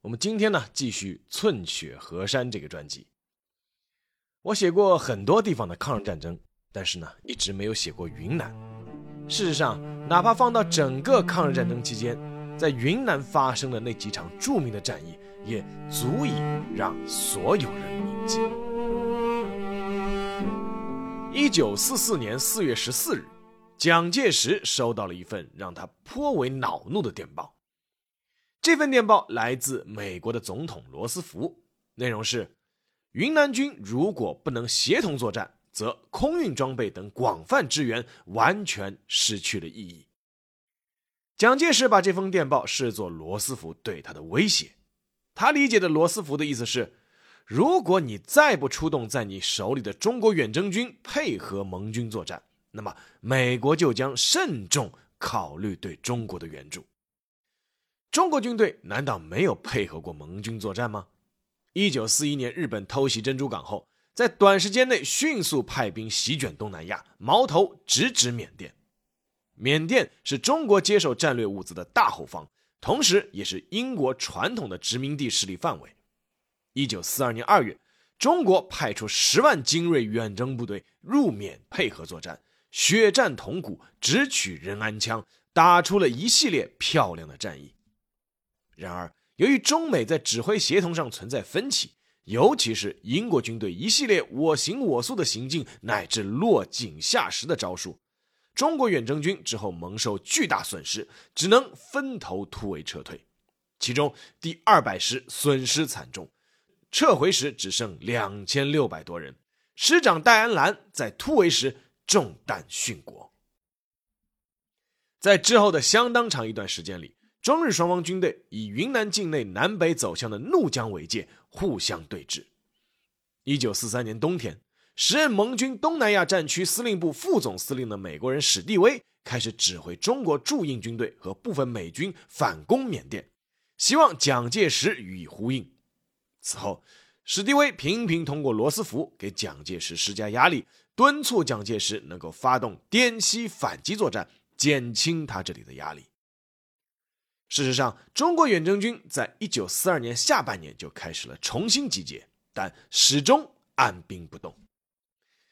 我们今天呢，继续《寸雪河山》这个专辑。我写过很多地方的抗日战争，但是呢，一直没有写过云南。事实上，哪怕放到整个抗日战争期间，在云南发生的那几场著名的战役，也足以让所有人铭记。一九四四年四月十四日，蒋介石收到了一份让他颇为恼怒的电报。这份电报来自美国的总统罗斯福，内容是：云南军如果不能协同作战，则空运装备等广泛支援完全失去了意义。蒋介石把这封电报视作罗斯福对他的威胁，他理解的罗斯福的意思是：如果你再不出动在你手里的中国远征军配合盟军作战，那么美国就将慎重考虑对中国的援助。中国军队难道没有配合过盟军作战吗？一九四一年日本偷袭珍珠港后，在短时间内迅速派兵席卷东南亚，矛头直指缅甸。缅甸是中国接受战略物资的大后方，同时也是英国传统的殖民地势力范围。一九四二年二月，中国派出十万精锐远征部队入缅配合作战，血战铜鼓，直取仁安羌，打出了一系列漂亮的战役。然而，由于中美在指挥协同上存在分歧，尤其是英国军队一系列我行我素的行径，乃至落井下石的招数，中国远征军之后蒙受巨大损失，只能分头突围撤退。其中第二百师损失惨重，撤回时只剩两千六百多人。师长戴安澜在突围时中弹殉国。在之后的相当长一段时间里。中日双方军队以云南境内南北走向的怒江为界，互相对峙。一九四三年冬天，时任盟军东南亚战区司令部副总司令的美国人史蒂威开始指挥中国驻印军队和部分美军反攻缅甸，希望蒋介石予以呼应。此后，史蒂威频频通过罗斯福给蒋介石施加压力，敦促蒋介石能够发动滇西反击作战，减轻他这里的压力。事实上，中国远征军在一九四二年下半年就开始了重新集结，但始终按兵不动。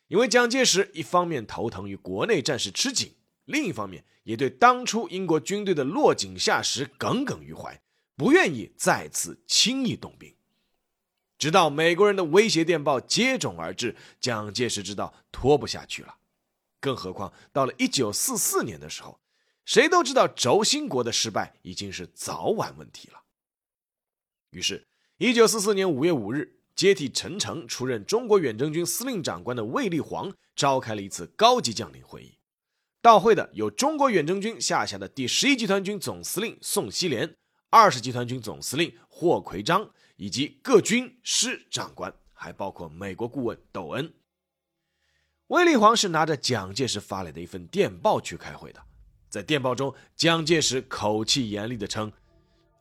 因为蒋介石一方面头疼于国内战事吃紧，另一方面也对当初英国军队的落井下石耿耿于怀，不愿意再次轻易动兵。直到美国人的威胁电报接踵而至，蒋介石知道拖不下去了。更何况到了一九四四年的时候。谁都知道轴心国的失败已经是早晚问题了。于是，一九四四年五月五日，接替陈诚出任中国远征军司令长官的卫立煌召开了一次高级将领会议。到会的有中国远征军下辖的第十一集团军总司令宋希濂、二十集团军总司令霍奎章以及各军师长官，还包括美国顾问窦恩。卫立煌是拿着蒋介石发来的一份电报去开会的。在电报中，蒋介石口气严厉地称：“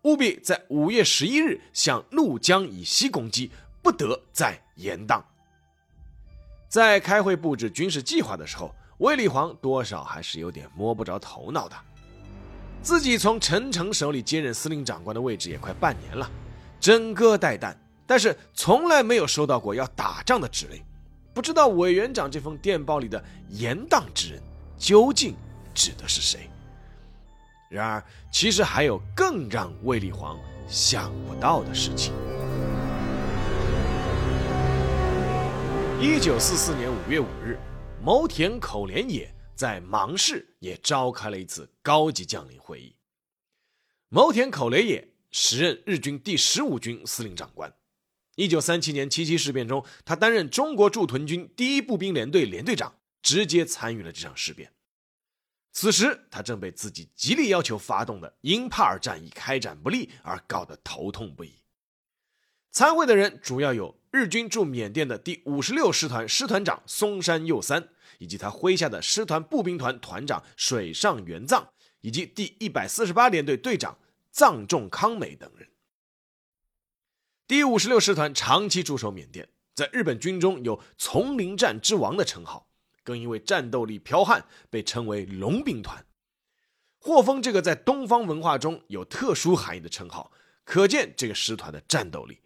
务必在五月十一日向怒江以西攻击，不得再延宕。”在开会布置军事计划的时候，卫立煌多少还是有点摸不着头脑的。自己从陈诚手里接任司令长官的位置也快半年了，整戈待旦，但是从来没有收到过要打仗的指令。不知道委员长这封电报里的“延宕之人”究竟？指的是谁？然而，其实还有更让卫立煌想不到的事情。一九四四年五月五日，牟田口连也在芒市也召开了一次高级将领会议。牟田口连野时任日军第十五军司令长官。一九三七年七七事变中，他担任中国驻屯军第一步兵连队连队长，直接参与了这场事变。此时，他正被自己极力要求发动的英帕尔战役开展不利而搞得头痛不已。参会的人主要有日军驻缅甸的第五十六师团师团长松山佑三，以及他麾下的师团步兵团团长水上元藏，以及第一百四十八联队队长藏仲康美等人。第五十六师团长期驻守缅甸，在日本军中有“丛林战之王”的称号，更因为战斗力剽悍被称为“龙兵团”。霍峰这个在东方文化中有特殊含义的称号，可见这个师团的战斗力。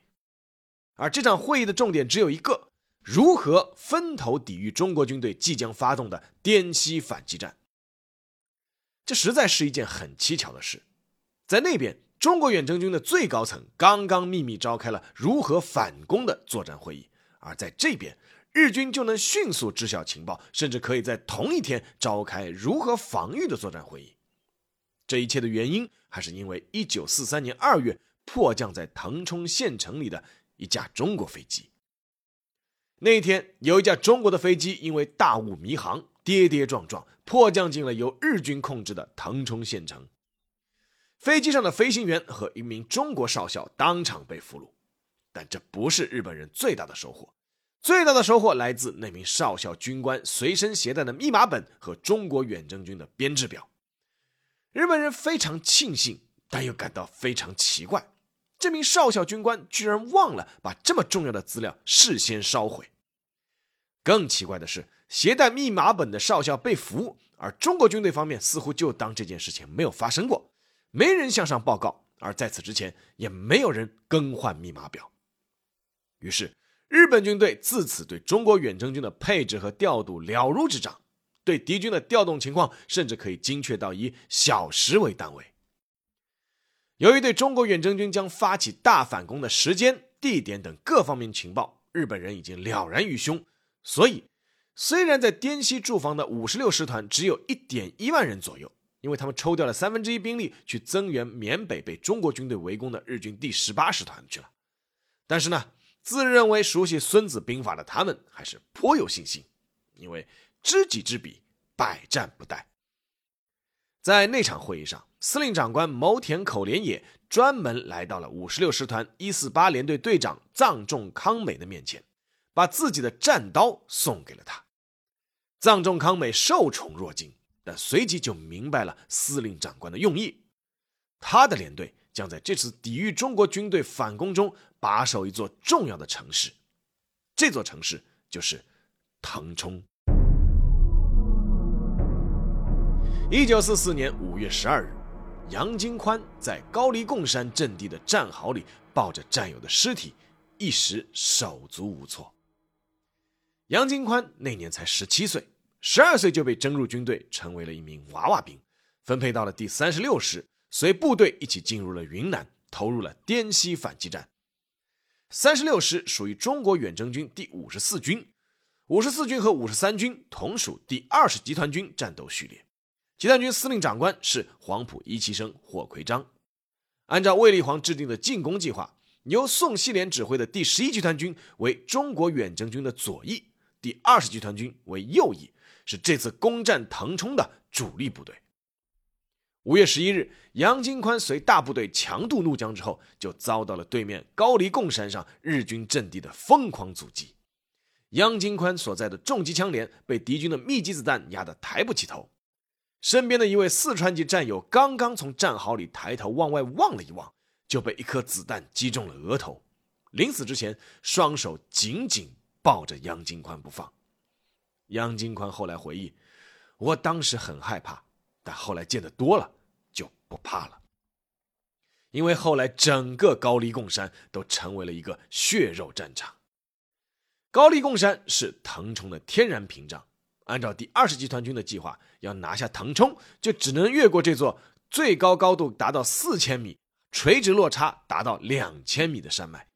而这场会议的重点只有一个：如何分头抵御中国军队即将发动的滇西反击战。这实在是一件很蹊跷的事，在那边。中国远征军的最高层刚刚秘密召开了如何反攻的作战会议，而在这边，日军就能迅速知晓情报，甚至可以在同一天召开如何防御的作战会议。这一切的原因，还是因为1943年2月迫降在腾冲县城里的一架中国飞机。那一天，有一架中国的飞机因为大雾迷航，跌跌撞撞迫降进了由日军控制的腾冲县城。飞机上的飞行员和一名中国少校当场被俘虏，但这不是日本人最大的收获。最大的收获来自那名少校军官随身携带的密码本和中国远征军的编制表。日本人非常庆幸，但又感到非常奇怪：这名少校军官居然忘了把这么重要的资料事先烧毁。更奇怪的是，携带密码本的少校被俘，而中国军队方面似乎就当这件事情没有发生过。没人向上报告，而在此之前也没有人更换密码表。于是，日本军队自此对中国远征军的配置和调度了如指掌，对敌军的调动情况甚至可以精确到以小时为单位。由于对中国远征军将发起大反攻的时间、地点等各方面情报，日本人已经了然于胸，所以，虽然在滇西驻防的五十六师团只有一点一万人左右。因为他们抽调了三分之一兵力去增援缅北被中国军队围攻的日军第十八师团去了，但是呢，自认为熟悉《孙子兵法》的他们还是颇有信心，因为知己知彼，百战不殆。在那场会议上，司令长官牟田口连也专门来到了五十六师团一四八联队队长藏仲康美的面前，把自己的战刀送给了他。藏仲康美受宠若惊。但随即就明白了司令长官的用意，他的连队将在这次抵御中国军队反攻中把守一座重要的城市，这座城市就是腾冲。一九四四年五月十二日，杨金宽在高黎贡山阵地的战壕里抱着战友的尸体，一时手足无措。杨金宽那年才十七岁。十二岁就被征入军队，成为了一名娃娃兵，分配到了第三十六师，随部队一起进入了云南，投入了滇西反击战。三十六师属于中国远征军第五十四军，五十四军和五十三军同属第二十集团军战斗序列。集团军司令长官是黄埔一期生霍奎章。按照卫立煌制定的进攻计划，由宋希濂指挥的第十一集团军为中国远征军的左翼，第二十集团军为右翼。是这次攻占腾冲的主力部队。五月十一日，杨金宽随大部队强渡怒江之后，就遭到了对面高黎贡山上日军阵地的疯狂阻击。杨金宽所在的重机枪连被敌军的密集子弹压得抬不起头，身边的一位四川籍战友刚刚从战壕里抬头往外望了一望，就被一颗子弹击中了额头，临死之前，双手紧紧抱着杨金宽不放。杨金宽后来回忆：“我当时很害怕，但后来见得多了，就不怕了。因为后来整个高黎贡山都成为了一个血肉战场。高黎贡山是腾冲的天然屏障，按照第二十集团军的计划，要拿下腾冲，就只能越过这座最高高度达到四千米、垂直落差达到两千米的山脉。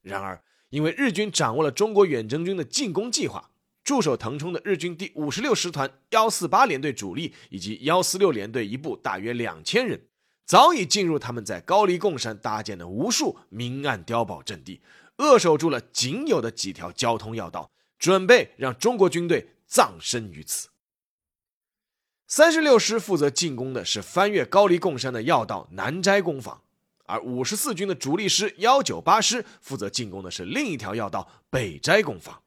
然而，因为日军掌握了中国远征军的进攻计划。”驻守腾冲的日军第五十六师团幺四八联队主力以及幺四六联队一部大约两千人，早已进入他们在高黎贡山搭建的无数明暗碉堡阵地，扼守住了仅有的几条交通要道，准备让中国军队葬身于此。三十六师负责进攻的是翻越高黎贡山的要道南斋攻防，而五十四军的主力师幺九八师负责进攻的是另一条要道北斋攻防。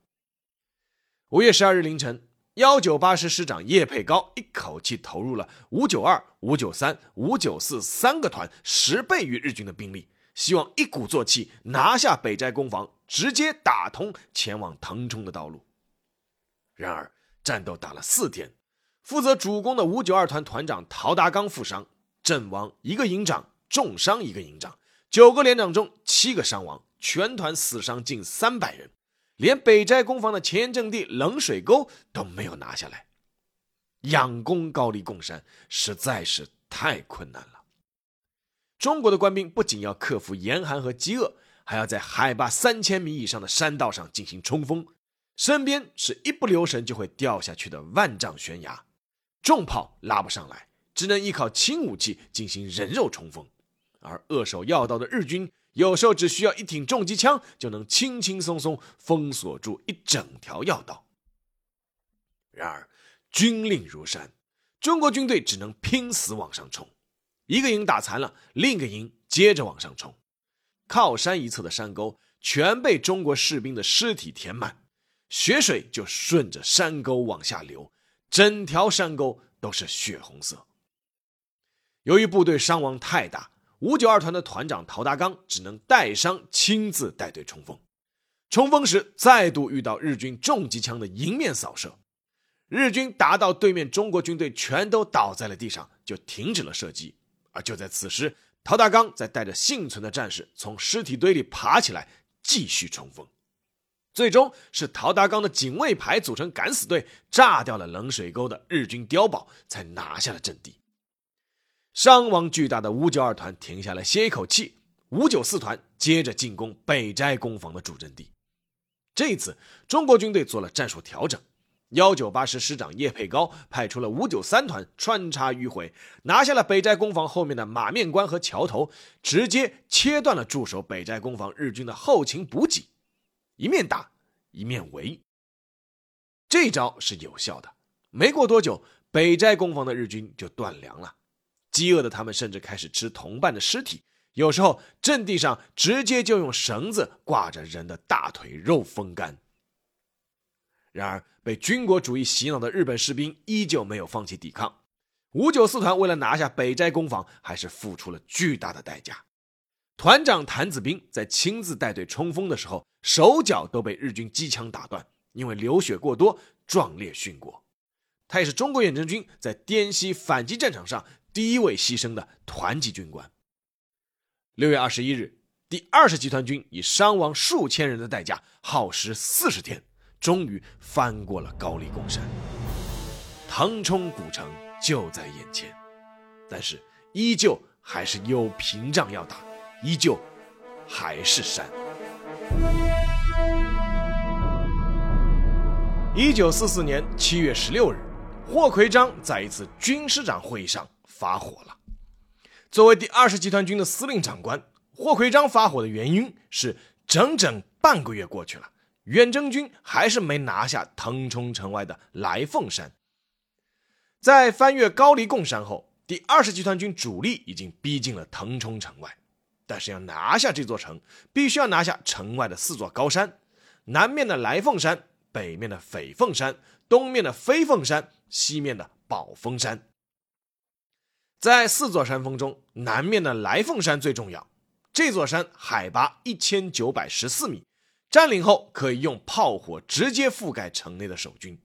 五月十二日凌晨，幺九八师师长叶佩高一口气投入了五九二、五九三、五九四三个团十倍于日军的兵力，希望一鼓作气拿下北斋攻防，直接打通前往腾冲的道路。然而，战斗打了四天，负责主攻的五九二团团长陶达刚负伤，阵亡一个营长。重伤一个营长，九个连长中七个伤亡，全团死伤近三百人，连北斋工房的前沿阵地冷水沟都没有拿下来。仰攻高丽贡山实在是太困难了。中国的官兵不仅要克服严寒和饥饿，还要在海拔三千米以上的山道上进行冲锋，身边是一不留神就会掉下去的万丈悬崖，重炮拉不上来，只能依靠轻武器进行人肉冲锋。而扼守要道的日军，有时候只需要一挺重机枪，就能轻轻松松封锁住一整条要道。然而，军令如山，中国军队只能拼死往上冲。一个营打残了，另一个营接着往上冲。靠山一侧的山沟全被中国士兵的尸体填满，血水就顺着山沟往下流，整条山沟都是血红色。由于部队伤亡太大。五九二团的团长陶达刚只能带伤亲自带队冲锋，冲锋时再度遇到日军重机枪的迎面扫射，日军打到对面中国军队全都倒在了地上，就停止了射击。而就在此时，陶达刚在带着幸存的战士从尸体堆里爬起来，继续冲锋。最终是陶达刚的警卫排组成敢死队，炸掉了冷水沟的日军碉堡，才拿下了阵地。伤亡巨大的五九二团停下来歇一口气，五九四团接着进攻北斋攻防的主阵地。这次中国军队做了战术调整，幺九八师师长叶佩高派出了五九三团穿插迂回，拿下了北斋攻防后面的马面关和桥头，直接切断了驻守北斋攻防日军的后勤补给，一面打一面围。这招是有效的，没过多久，北斋攻防的日军就断粮了。饥饿的他们甚至开始吃同伴的尸体，有时候阵地上直接就用绳子挂着人的大腿肉风干。然而，被军国主义洗脑的日本士兵依旧没有放弃抵抗。五九四团为了拿下北斋攻防，还是付出了巨大的代价。团长谭子兵在亲自带队冲锋的时候，手脚都被日军机枪打断，因为流血过多，壮烈殉国。他也是中国远征军在滇西反击战场上。第一位牺牲的团级军官。六月二十一日，第二十集团军以伤亡数千人的代价，耗时四十天，终于翻过了高丽贡山。腾冲古城就在眼前，但是依旧还是有屏障要打，依旧还是山。一九四四年七月十六日，霍奎章在一次军师长会议上。发火了。作为第二十集团军的司令长官，霍奎章发火的原因是，整整半个月过去了，远征军还是没拿下腾冲城外的来凤山。在翻越高黎贡山后，第二十集团军主力已经逼近了腾冲城外，但是要拿下这座城，必须要拿下城外的四座高山：南面的来凤山，北面的斐凤山，东面的飞凤山，西面的宝峰山。在四座山峰中，南面的来凤山最重要。这座山海拔一千九百十四米，占领后可以用炮火直接覆盖城内的守军。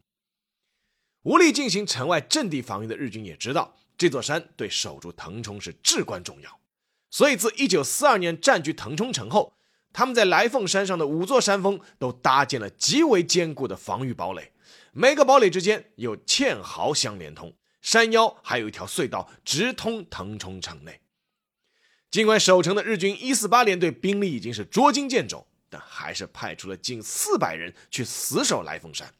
无力进行城外阵地防御的日军也知道，这座山对守住腾冲是至关重要。所以，自一九四二年占据腾冲城后，他们在来凤山上的五座山峰都搭建了极为坚固的防御堡垒，每个堡垒之间有堑壕相连通。山腰还有一条隧道直通腾冲城内。尽管守城的日军一四八联队兵力已经是捉襟见肘，但还是派出了近四百人去死守来凤山，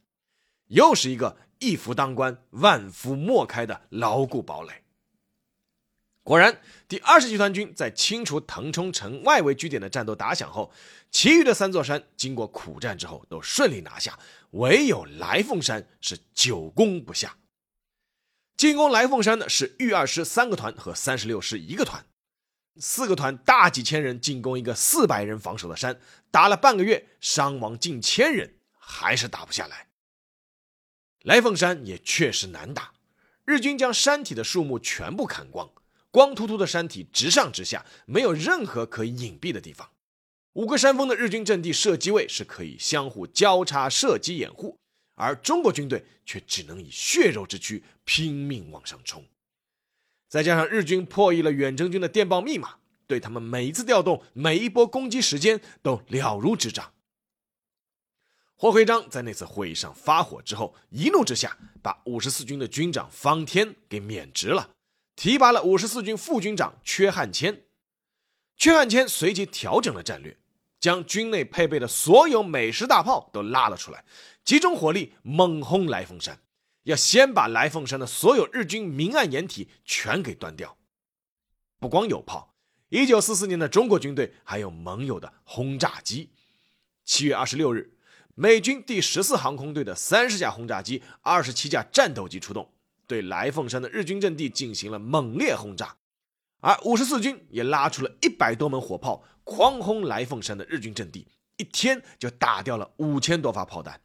又是一个一夫当关、万夫莫开的牢固堡垒。果然，第二十集团军在清除腾冲城外围据点的战斗打响后，其余的三座山经过苦战之后都顺利拿下，唯有来凤山是久攻不下。进攻来凤山的是豫二师三个团和三十六师一个团，四个团大几千人进攻一个四百人防守的山，打了半个月，伤亡近千人，还是打不下来。来凤山也确实难打，日军将山体的树木全部砍光，光秃秃的山体直上直下，没有任何可以隐蔽的地方。五个山峰的日军阵地射击位是可以相互交叉射击掩护，而中国军队却只能以血肉之躯拼命往上冲。再加上日军破译了远征军的电报密码，对他们每一次调动、每一波攻击时间都了如指掌。霍辉章在那次会议上发火之后，一怒之下把五十四军的军长方天给免职了，提拔了五十四军副军长阙汉谦。阙汉谦随即调整了战略，将军内配备的所有美式大炮都拉了出来，集中火力猛轰来凤山，要先把来凤山的所有日军明暗掩体全给端掉。不光有炮，一九四四年的中国军队还有盟友的轰炸机。七月二十六日。美军第十四航空队的三十架轰炸机、二十七架战斗机出动，对来凤山的日军阵地进行了猛烈轰炸，而五十四军也拉出了一百多门火炮，狂轰来凤山的日军阵地，一天就打掉了五千多发炮弹。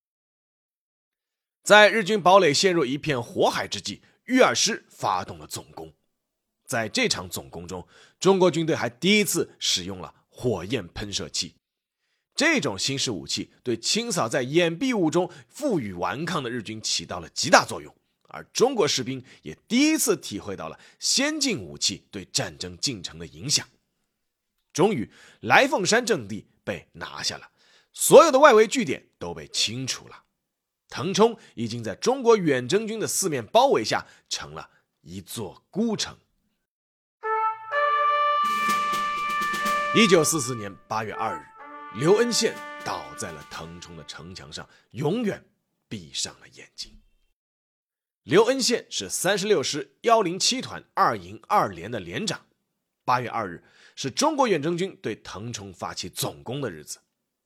在日军堡垒陷入一片火海之际，预二师发动了总攻。在这场总攻中，中国军队还第一次使用了火焰喷射器。这种新式武器对清扫在掩蔽物中负隅顽抗的日军起到了极大作用，而中国士兵也第一次体会到了先进武器对战争进程的影响。终于，来凤山阵地被拿下了，所有的外围据点都被清除了，腾冲已经在中国远征军的四面包围下成了一座孤城。一九四四年八月二日。刘恩宪倒在了腾冲的城墙上，永远闭上了眼睛。刘恩宪是三十六师幺零七团二营二连的连长。八月二日是中国远征军对腾冲发起总攻的日子。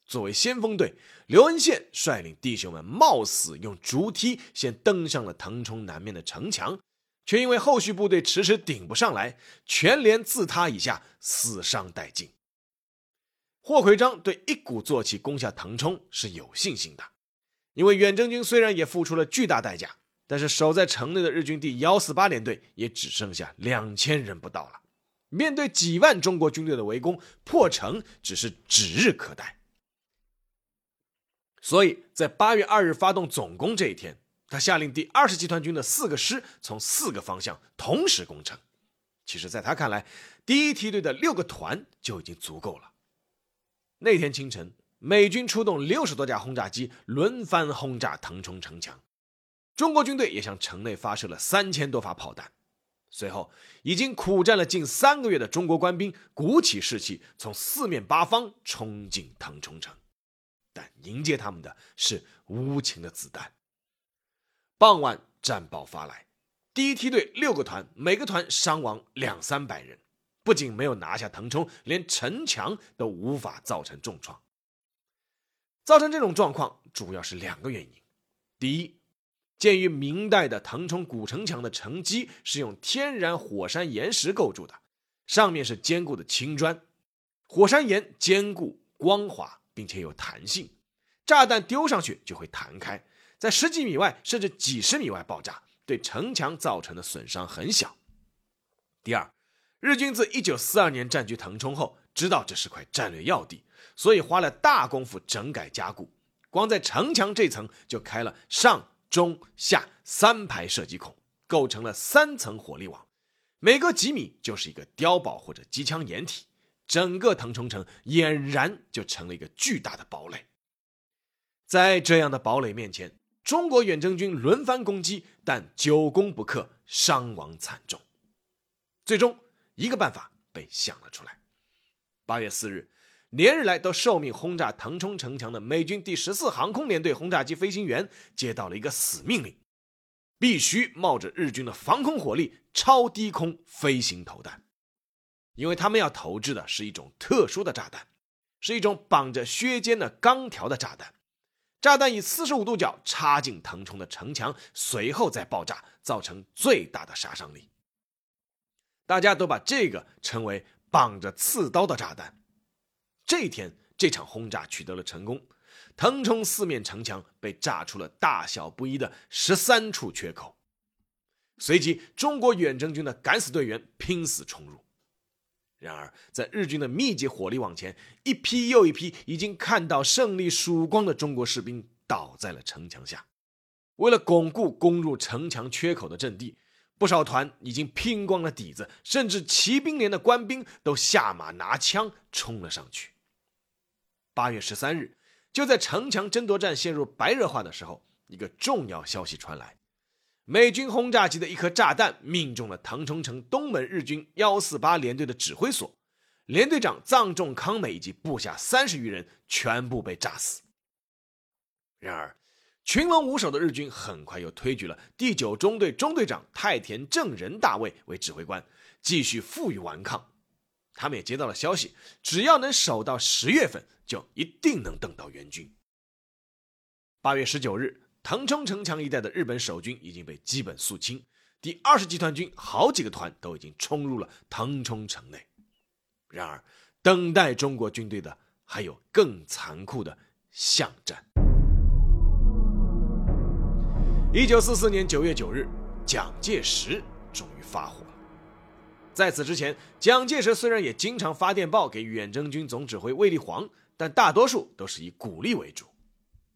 作为先锋队，刘恩宪率领弟兄们冒死用竹梯先登上了腾冲南面的城墙，却因为后续部队迟迟顶不上来，全连自塌以下，死伤殆尽。霍奎章对一鼓作气攻下腾冲是有信心的，因为远征军虽然也付出了巨大代价，但是守在城内的日军第幺四八联队也只剩下两千人不到了。面对几万中国军队的围攻，破城只是指日可待。所以在八月二日发动总攻这一天，他下令第二十集团军的四个师从四个方向同时攻城。其实，在他看来，第一梯队的六个团就已经足够了。那天清晨，美军出动六十多架轰炸机，轮番轰炸腾冲城墙。中国军队也向城内发射了三千多发炮弹。随后，已经苦战了近三个月的中国官兵鼓起士气，从四面八方冲进腾冲城。但迎接他们的是无情的子弹。傍晚，战报发来，第一梯队六个团，每个团伤亡两三百人。不仅没有拿下腾冲，连城墙都无法造成重创。造成这种状况主要是两个原因：第一，鉴于明代的腾冲古城墙的城基是用天然火山岩石构筑的，上面是坚固的青砖，火山岩坚固、光滑，并且有弹性，炸弹丢上去就会弹开，在十几米外甚至几十米外爆炸，对城墙造成的损伤很小。第二。日军自一九四二年占据腾冲后，知道这是块战略要地，所以花了大功夫整改加固。光在城墙这层就开了上、中、下三排射击孔，构成了三层火力网，每隔几米就是一个碉堡或者机枪掩体，整个腾冲城俨然就成了一个巨大的堡垒。在这样的堡垒面前，中国远征军轮番攻击，但久攻不克，伤亡惨重，最终。一个办法被想了出来。八月四日，连日来都受命轰炸腾冲城墙的美军第十四航空联队轰炸机飞行员接到了一个死命令：必须冒着日军的防空火力超低空飞行投弹，因为他们要投掷的是一种特殊的炸弹，是一种绑着削尖的钢条的炸弹。炸弹以四十五度角插进腾冲的城墙，随后再爆炸，造成最大的杀伤力。大家都把这个称为绑着刺刀的炸弹。这一天，这场轰炸取得了成功，腾冲四面城墙被炸出了大小不一的十三处缺口。随即，中国远征军的敢死队员拼死冲入。然而，在日军的密集火力往前，一批又一批已经看到胜利曙光的中国士兵倒在了城墙下。为了巩固攻入城墙缺口的阵地，不少团已经拼光了底子，甚至骑兵连的官兵都下马拿枪冲了上去。八月十三日，就在城墙争夺战陷入白热化的时候，一个重要消息传来。美军轰炸机的一颗炸弹命中了腾冲城东门日军幺四八联队的指挥所，连队长藏重康美以及部下三十余人全部被炸死。然而，群龙无首的日军很快又推举了第九中队中队长太田正仁大尉为指挥官，继续负隅顽抗。他们也接到了消息，只要能守到十月份，就一定能等到援军。八月十九日。腾冲城墙一带的日本守军已经被基本肃清，第二十集团军好几个团都已经冲入了腾冲城内。然而，等待中国军队的还有更残酷的巷战。一九四四年九月九日，蒋介石终于发火。在此之前，蒋介石虽然也经常发电报给远征军总指挥卫立煌，但大多数都是以鼓励为主。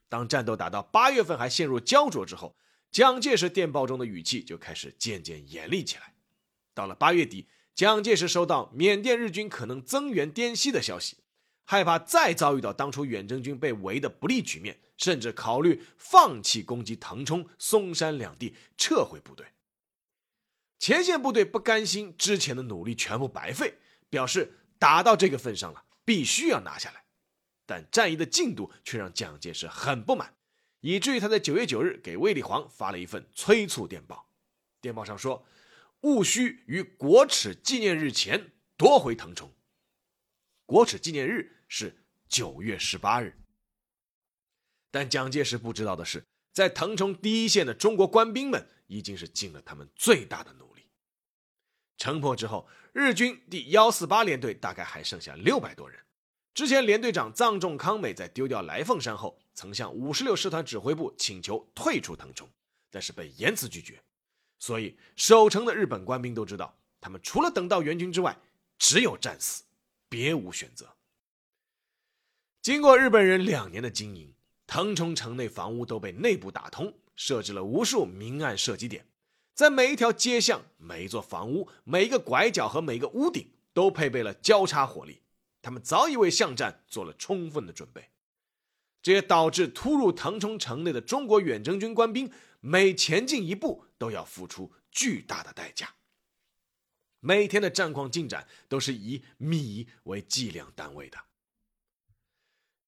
当战斗打到八月份还陷入焦灼之后，蒋介石电报中的语气就开始渐渐严厉起来。到了八月底，蒋介石收到缅甸日军可能增援滇西的消息，害怕再遭遇到当初远征军被围的不利局面，甚至考虑放弃攻击腾冲、松山两地，撤回部队。前线部队不甘心之前的努力全部白费，表示打到这个份上了，必须要拿下来。但战役的进度却让蒋介石很不满，以至于他在九月九日给卫立煌发了一份催促电报。电报上说：“务须于国耻纪念日前夺回腾冲。”国耻纪念日是九月十八日。但蒋介石不知道的是，在腾冲第一线的中国官兵们已经是尽了他们最大的努力。城破之后，日军第幺四八联队大概还剩下六百多人。之前，联队长藏重康美在丢掉来凤山后，曾向五十六师团指挥部请求退出腾冲，但是被严词拒绝。所以，守城的日本官兵都知道，他们除了等到援军之外，只有战死，别无选择。经过日本人两年的经营，腾冲城内房屋都被内部打通，设置了无数明暗射击点，在每一条街巷、每一座房屋、每一个拐角和每一个屋顶，都配备了交叉火力。他们早已为巷战做了充分的准备，这也导致突入腾冲城内的中国远征军官兵每前进一步都要付出巨大的代价。每天的战况进展都是以米为计量单位的。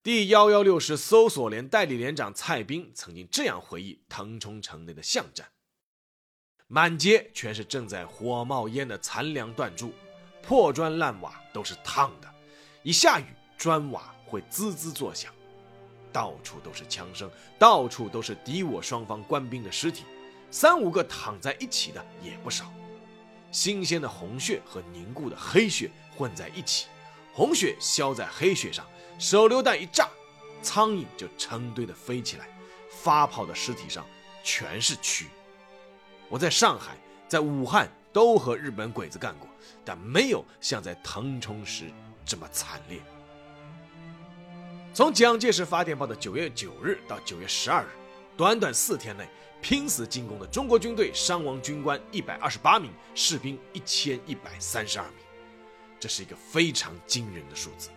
第幺幺六师搜索连代理连长蔡斌曾经这样回忆腾冲城内的巷战：满街全是正在火冒烟的残粮断柱，破砖烂瓦都是烫的。一下雨，砖瓦会滋滋作响，到处都是枪声，到处都是敌我双方官兵的尸体，三五个躺在一起的也不少。新鲜的红血和凝固的黑血混在一起，红血消在黑血上，手榴弹一炸，苍蝇就成堆的飞起来，发泡的尸体上全是蛆。我在上海，在武汉都和日本鬼子干过，但没有像在腾冲时。这么惨烈。从蒋介石发电报的九月九日到九月十二日，短短四天内，拼死进攻的中国军队伤亡军官一百二十八名，士兵一千一百三十二名，这是一个非常惊人的数字。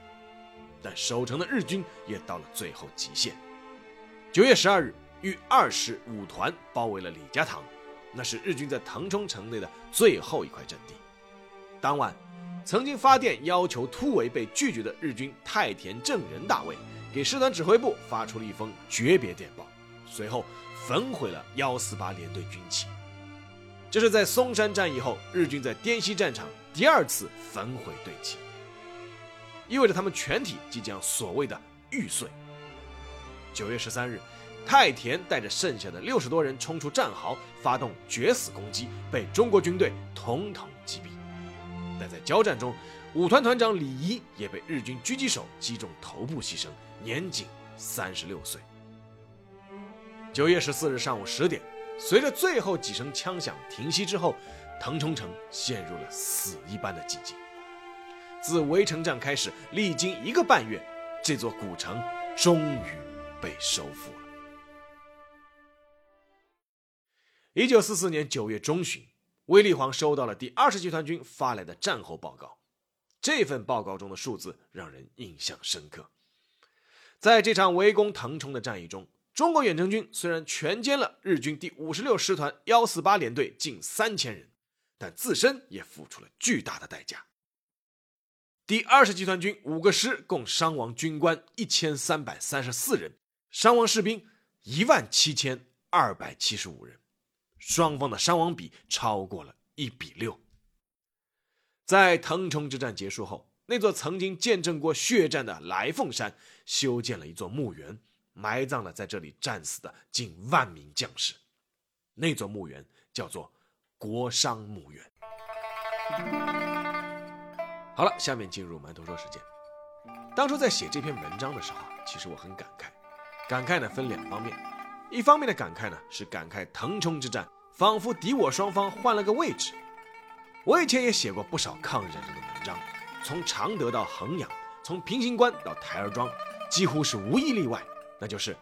但守城的日军也到了最后极限。九月十二日，豫二师五团包围了李家塘，那是日军在腾冲城内的最后一块阵地。当晚。曾经发电要求突围被拒绝的日军太田正仁大尉，给师团指挥部发出了一封诀别电报，随后焚毁了幺四八联队军旗。这是在松山战役后，日军在滇西战场第二次焚毁队旗，意味着他们全体即将所谓的玉碎。九月十三日，太田带着剩下的六十多人冲出战壕，发动决死攻击，被中国军队统统击毙。但在交战中，五团团长李仪也被日军狙击手击中头部牺牲，年仅三十六岁。九月十四日上午十点，随着最后几声枪响停息之后，腾冲城陷入了死一般的寂静。自围城战开始，历经一个半月，这座古城终于被收复了。一九四四年九月中旬，卫立煌收到了第二十集团军发来的战后报告。这份报告中的数字让人印象深刻。在这场围攻腾冲的战役中，中国远征军虽然全歼了日军第五十六师团幺四八联队近三千人，但自身也付出了巨大的代价。第二十集团军五个师共伤亡军官一千三百三十四人，伤亡士兵一万七千二百七十五人，双方的伤亡比超过了一比六。在腾冲之战结束后，那座曾经见证过血战的来凤山修建了一座墓园，埋葬了在这里战死的近万名将士。那座墓园叫做国殇墓园。好了，下面进入馒头说时间。当初在写这篇文章的时候，其实我很感慨。感慨呢分两方面，一方面的感慨呢是感慨腾冲之战仿佛敌我双方换了个位置。我以前也写过不少抗日战争的文章，从常德到衡阳，从平型关到台儿庄，几乎是无一例外，那就是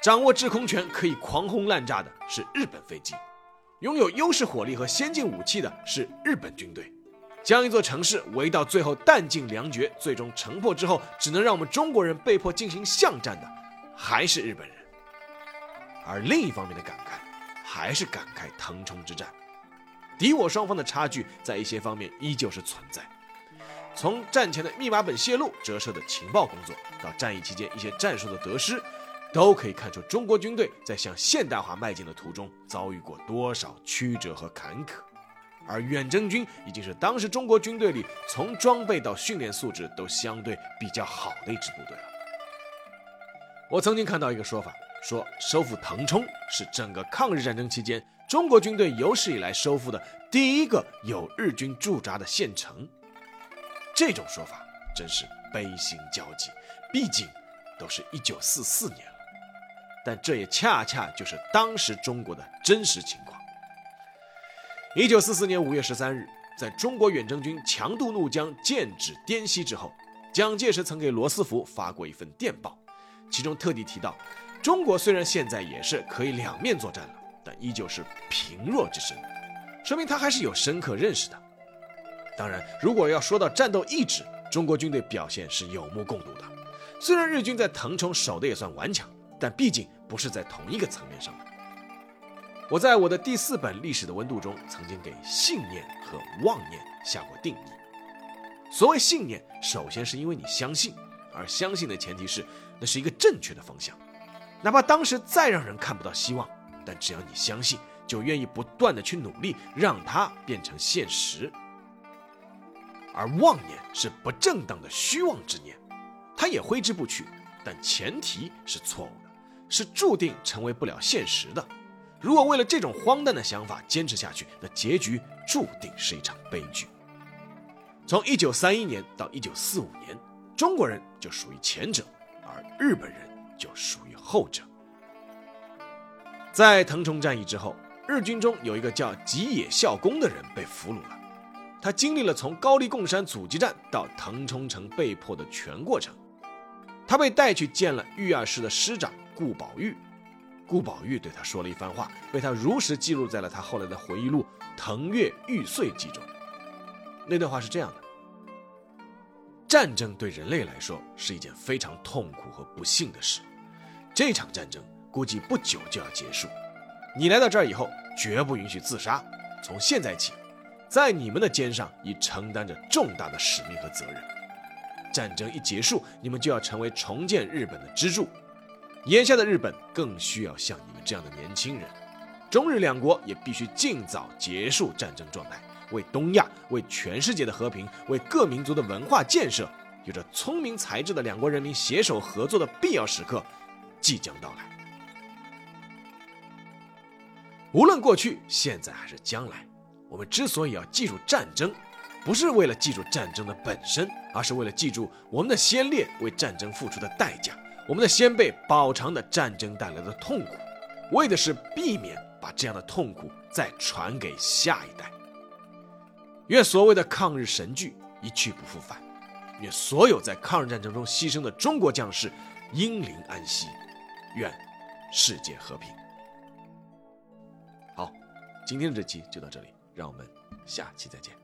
掌握制空权可以狂轰滥炸的是日本飞机，拥有优势火力和先进武器的是日本军队，将一座城市围到最后弹尽粮绝，最终城破之后只能让我们中国人被迫进行巷战的还是日本人。而另一方面的感慨，还是感慨腾冲之战。敌我双方的差距在一些方面依旧是存在，从战前的密码本泄露、折射的情报工作，到战役期间一些战术的得失，都可以看出中国军队在向现代化迈进的途中遭遇过多少曲折和坎坷。而远征军已经是当时中国军队里从装备到训练素质都相对比较好的一支部队了。我曾经看到一个说法，说收复腾冲是整个抗日战争期间。中国军队有史以来收复的第一个有日军驻扎的县城，这种说法真是悲心交集。毕竟都是一九四四年了，但这也恰恰就是当时中国的真实情况。一九四四年五月十三日，在中国远征军强渡怒江、剑指滇西之后，蒋介石曾给罗斯福发过一份电报，其中特地提到，中国虽然现在也是可以两面作战了。但依旧是平弱之身，说明他还是有深刻认识的。当然，如果要说到战斗意志，中国军队表现是有目共睹的。虽然日军在腾冲守的也算顽强，但毕竟不是在同一个层面上的。我在我的第四本《历史的温度》中，曾经给信念和妄念下过定义。所谓信念，首先是因为你相信，而相信的前提是那是一个正确的方向，哪怕当时再让人看不到希望。但只要你相信，就愿意不断的去努力，让它变成现实。而妄念是不正当的虚妄之念，它也挥之不去，但前提是错误的，是注定成为不了现实的。如果为了这种荒诞的想法坚持下去，那结局注定是一场悲剧。从一九三一年到一九四五年，中国人就属于前者，而日本人就属于后者。在腾冲战役之后，日军中有一个叫吉野孝公的人被俘虏了。他经历了从高丽贡山阻击战到腾冲城被迫的全过程。他被带去见了御二师的师长顾宝玉。顾宝玉对他说了一番话，被他如实记录在了他后来的回忆录《腾越玉碎记》中。那段话是这样的：战争对人类来说是一件非常痛苦和不幸的事。这场战争。估计不久就要结束。你来到这儿以后，绝不允许自杀。从现在起，在你们的肩上已承担着重大的使命和责任。战争一结束，你们就要成为重建日本的支柱。眼下的日本更需要像你们这样的年轻人。中日两国也必须尽早结束战争状态，为东亚、为全世界的和平、为各民族的文化建设，有着聪明才智的两国人民携手合作的必要时刻即将到来。无论过去、现在还是将来，我们之所以要记住战争，不是为了记住战争的本身，而是为了记住我们的先烈为战争付出的代价，我们的先辈饱尝的战争带来的痛苦，为的是避免把这样的痛苦再传给下一代。愿所谓的抗日神剧一去不复返，愿所有在抗日战争中牺牲的中国将士英灵安息，愿世界和平。好，今天的这期就到这里，让我们下期再见。